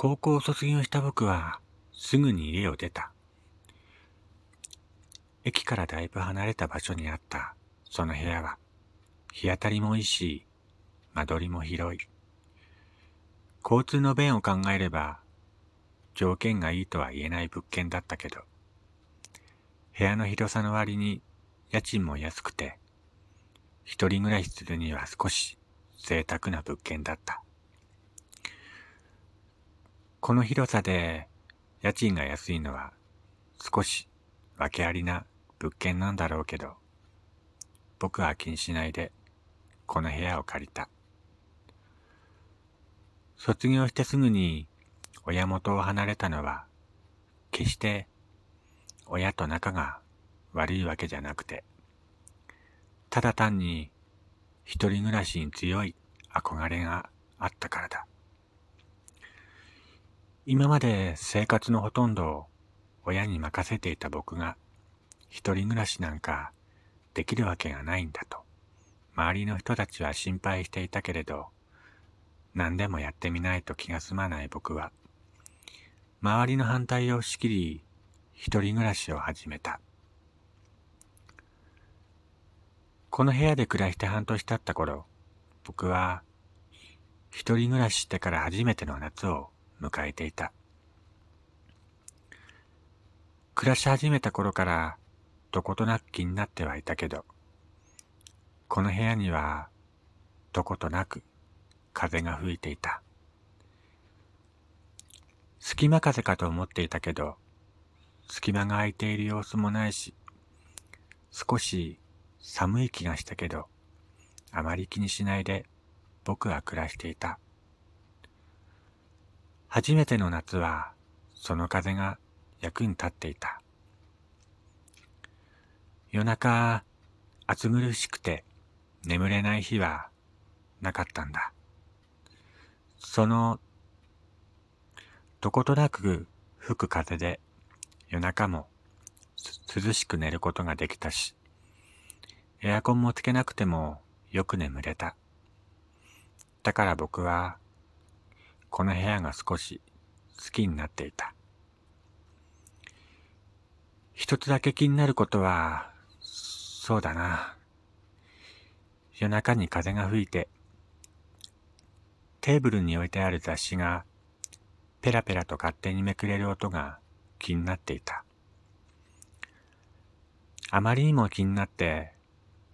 高校を卒業した僕はすぐに家を出た。駅からだいぶ離れた場所にあったその部屋は日当たりもいいし間取りも広い。交通の便を考えれば条件がいいとは言えない物件だったけど部屋の広さの割に家賃も安くて一人暮らしするには少し贅沢な物件だった。この広さで家賃が安いのは少し訳ありな物件なんだろうけど、僕は気にしないでこの部屋を借りた。卒業してすぐに親元を離れたのは決して親と仲が悪いわけじゃなくて、ただ単に一人暮らしに強い憧れがあったからだ。今まで生活のほとんどを親に任せていた僕が一人暮らしなんかできるわけがないんだと。周りの人たちは心配していたけれど何でもやってみないと気が済まない僕は周りの反対を押し切り一人暮らしを始めた。この部屋で暮らして半年経った頃僕は一人暮らししてから初めての夏を迎えていた。暮らし始めた頃からどことなく気になってはいたけど、この部屋にはどことなく風が吹いていた。隙間風かと思っていたけど、隙間が空いている様子もないし、少し寒い気がしたけど、あまり気にしないで僕は暮らしていた。初めての夏はその風が役に立っていた。夜中暑苦しくて眠れない日はなかったんだ。そのどことなく吹く風で夜中も涼しく寝ることができたし、エアコンもつけなくてもよく眠れた。だから僕はこの部屋が少し好きになっていた。一つだけ気になることは、そうだな。夜中に風が吹いて、テーブルに置いてある雑誌がペラペラと勝手にめくれる音が気になっていた。あまりにも気になって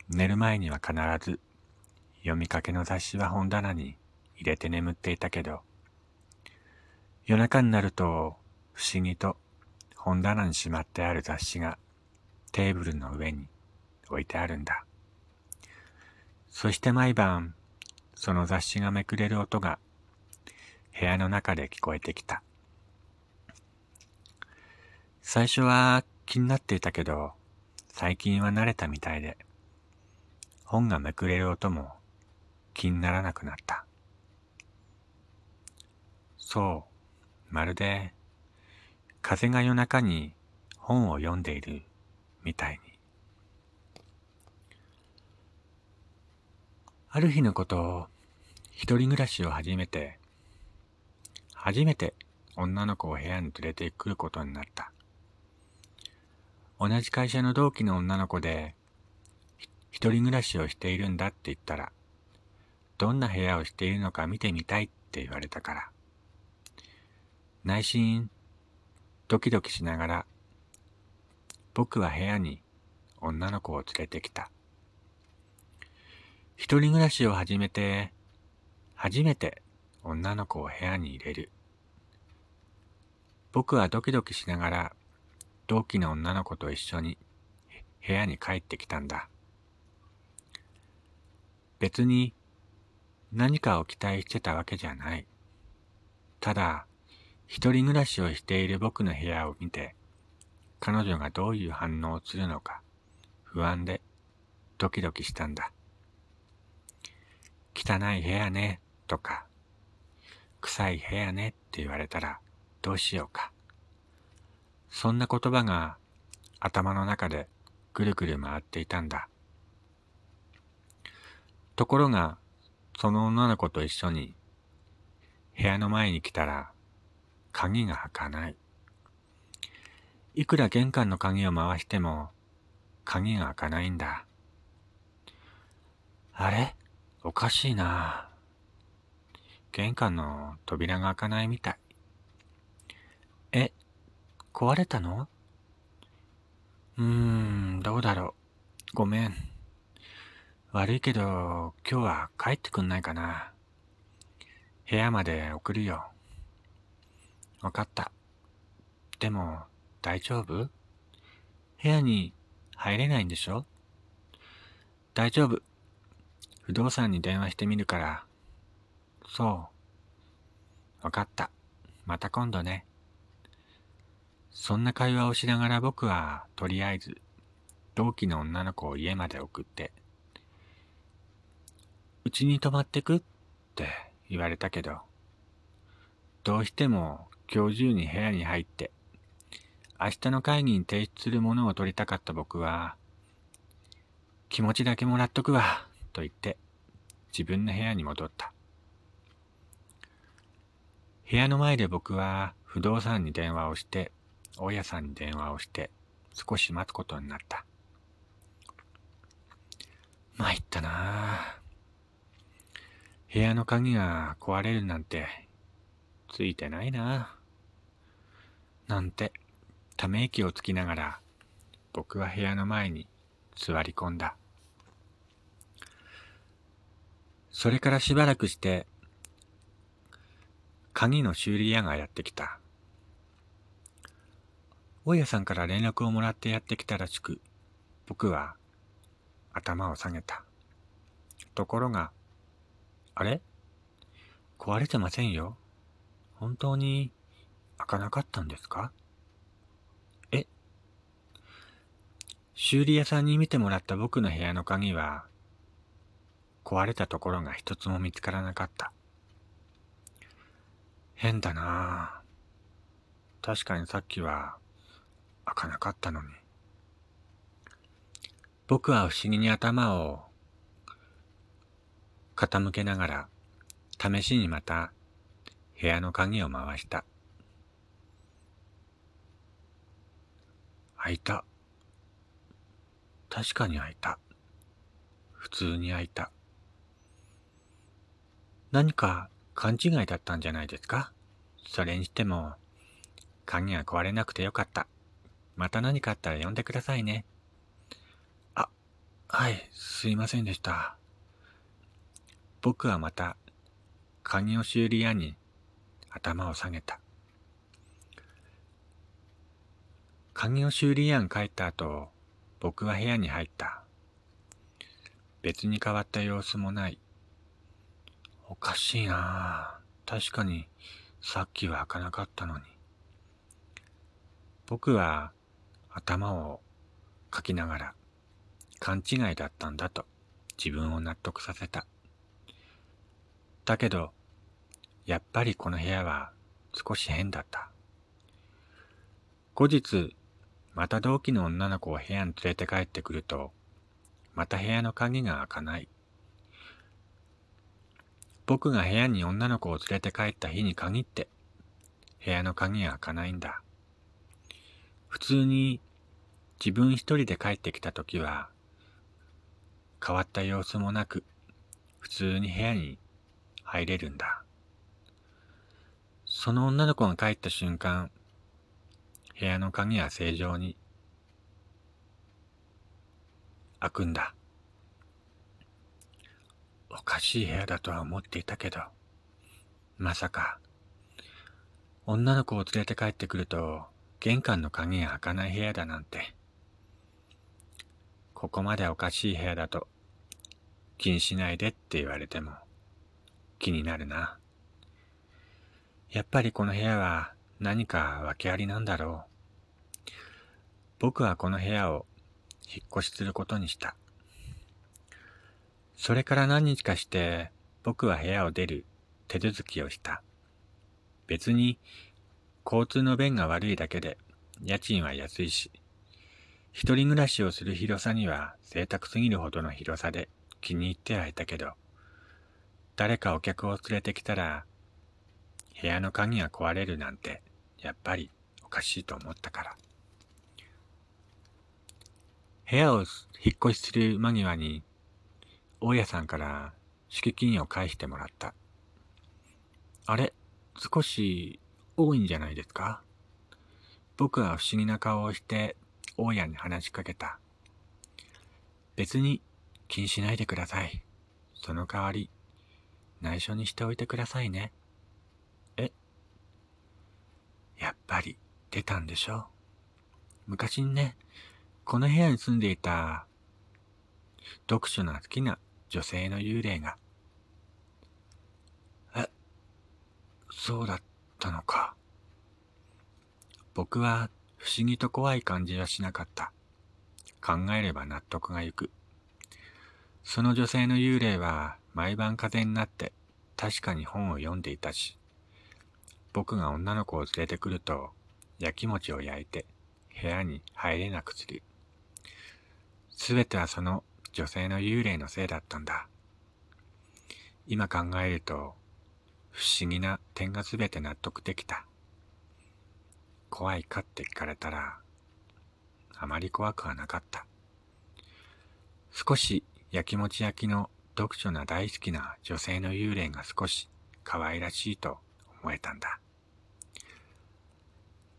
寝る前には必ず読みかけの雑誌は本棚に入れて眠っていたけど、夜中になると不思議と本棚にしまってある雑誌がテーブルの上に置いてあるんだ。そして毎晩その雑誌がめくれる音が部屋の中で聞こえてきた。最初は気になっていたけど最近は慣れたみたいで本がめくれる音も気にならなくなった。そう。まるで風が夜中に本を読んでいるみたいに。ある日のこと、一人暮らしを始めて、初めて女の子を部屋に連れてくることになった。同じ会社の同期の女の子で、一人暮らしをしているんだって言ったら、どんな部屋をしているのか見てみたいって言われたから。内心ドキドキしながら僕は部屋に女の子を連れてきた。一人暮らしを始めて初めて女の子を部屋に入れる。僕はドキドキしながら同期の女の子と一緒に部屋に帰ってきたんだ。別に何かを期待してたわけじゃない。ただ、一人暮らしをしている僕の部屋を見て、彼女がどういう反応をするのか不安でドキドキしたんだ。汚い部屋ねとか、臭い部屋ねって言われたらどうしようか。そんな言葉が頭の中でぐるぐる回っていたんだ。ところが、その女の子と一緒に部屋の前に来たら鍵が開かない。いくら玄関の鍵を回しても、鍵が開かないんだ。あれ？おかしいな。玄関の扉が開かないみたい。え、壊れたの？うーん、どうだろう。ごめん。悪いけど、今日は帰ってくんないかな。部屋まで送るよ。わかった。でも、大丈夫？部屋に入れないんでしょ？大丈夫。不動産に電話してみるから。そう。わかった。また今度ね。そんな会話をしながら僕は、とりあえず、同期の女の子を家まで送って、うちに泊まってくって言われたけど、どうしても今日中に部屋に入って、明日の会議に提出するものを取りたかった僕は、気持ちだけもらっとくわ、と言って自分の部屋に戻った。部屋の前で僕は不動産に電話をして、大家さんに電話をして少し待つことになった。参ったな部屋の鍵が壊れるなんてついてないななんてため息をつきながら僕は部屋の前に座り込んだ。それからしばらくして、鍵の修理屋がやってきた。大家さんから連絡をもらってやってきたらしく、僕は頭を下げた。ところが、あれ？壊れてませんよ。本当に開かなかったんですか？え？修理屋さんに見てもらった僕の部屋の鍵は壊れたところが一つも見つからなかった。変だなぁ。確かにさっきは開かなかったのに。僕は不思議に頭を傾けながら試しにまた部屋の鍵を回した。開いた。確かに開いた。普通に開いた。何か勘違いだったんじゃないですか？それにしても、鍵が壊れなくてよかった。また何かあったら呼んでくださいね。あ、はい、すいませんでした。僕はまた、鍵を修理屋に頭を下げた。鍵を修理屋に帰った後、僕は部屋に入った。別に変わった様子もない。おかしいな確かにさっきは開かなかったのに。僕は頭をかきながら勘違いだったんだと自分を納得させた。だけど、やっぱりこの部屋は少し変だった。後日、また同期の女の子を部屋に連れて帰ってくると、また部屋の鍵が開かない。僕が部屋に女の子を連れて帰った日に限って、部屋の鍵が開かないんだ。普通に自分一人で帰ってきた時は、変わった様子もなく、普通に部屋に入れるんだ。その女の子が帰った瞬間、部屋の鍵は正常に開くんだ。おかしい部屋だとは思っていたけど、まさか、女の子を連れて帰ってくると、玄関の鍵が開かない部屋だなんて。ここまでおかしい部屋だと、気にしないでって言われても、気になるな。やっぱりこの部屋は何か訳ありなんだろう。僕はこの部屋を引っ越しすることにした。それから何日かして僕は部屋を出る手続きをした。別に交通の便が悪いだけで家賃は安いし、一人暮らしをする広さには贅沢すぎるほどの広さで気に入ってはいたけど、誰かお客を連れてきたら部屋の鍵が壊れるなんてやっぱりおかしいと思ったから。部屋を引っ越しする間際に、大家さんから敷金を返してもらった。あれ少し多いんじゃないですか？僕は不思議な顔をして大家に話しかけた。別に気にしないでください。その代わり、内緒にしておいてくださいね。やっぱり出たんでしょ？昔にね、この部屋に住んでいた読書の好きな女性の幽霊が。え、そうだったのか。僕は不思議と怖い感じはしなかった。考えれば納得がいく。その女性の幽霊は毎晩風になって確かに本を読んでいたし、僕が女の子を連れてくると焼き餅を焼いて部屋に入れなくする。すべてはその女性の幽霊のせいだったんだ。今考えると不思議な点がすべて納得できた。怖いかって聞かれたら、あまり怖くはなかった。少し焼きもち焼きの読書が大好きな女性の幽霊が少し可愛らしいと燃えたんだ。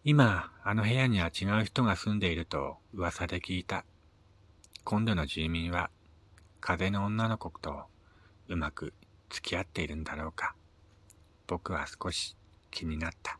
今、あの部屋には違う人が住んでいると噂で聞いた。今度の住民は風の女の子とうまく付き合っているんだろうか。僕は少し気になった。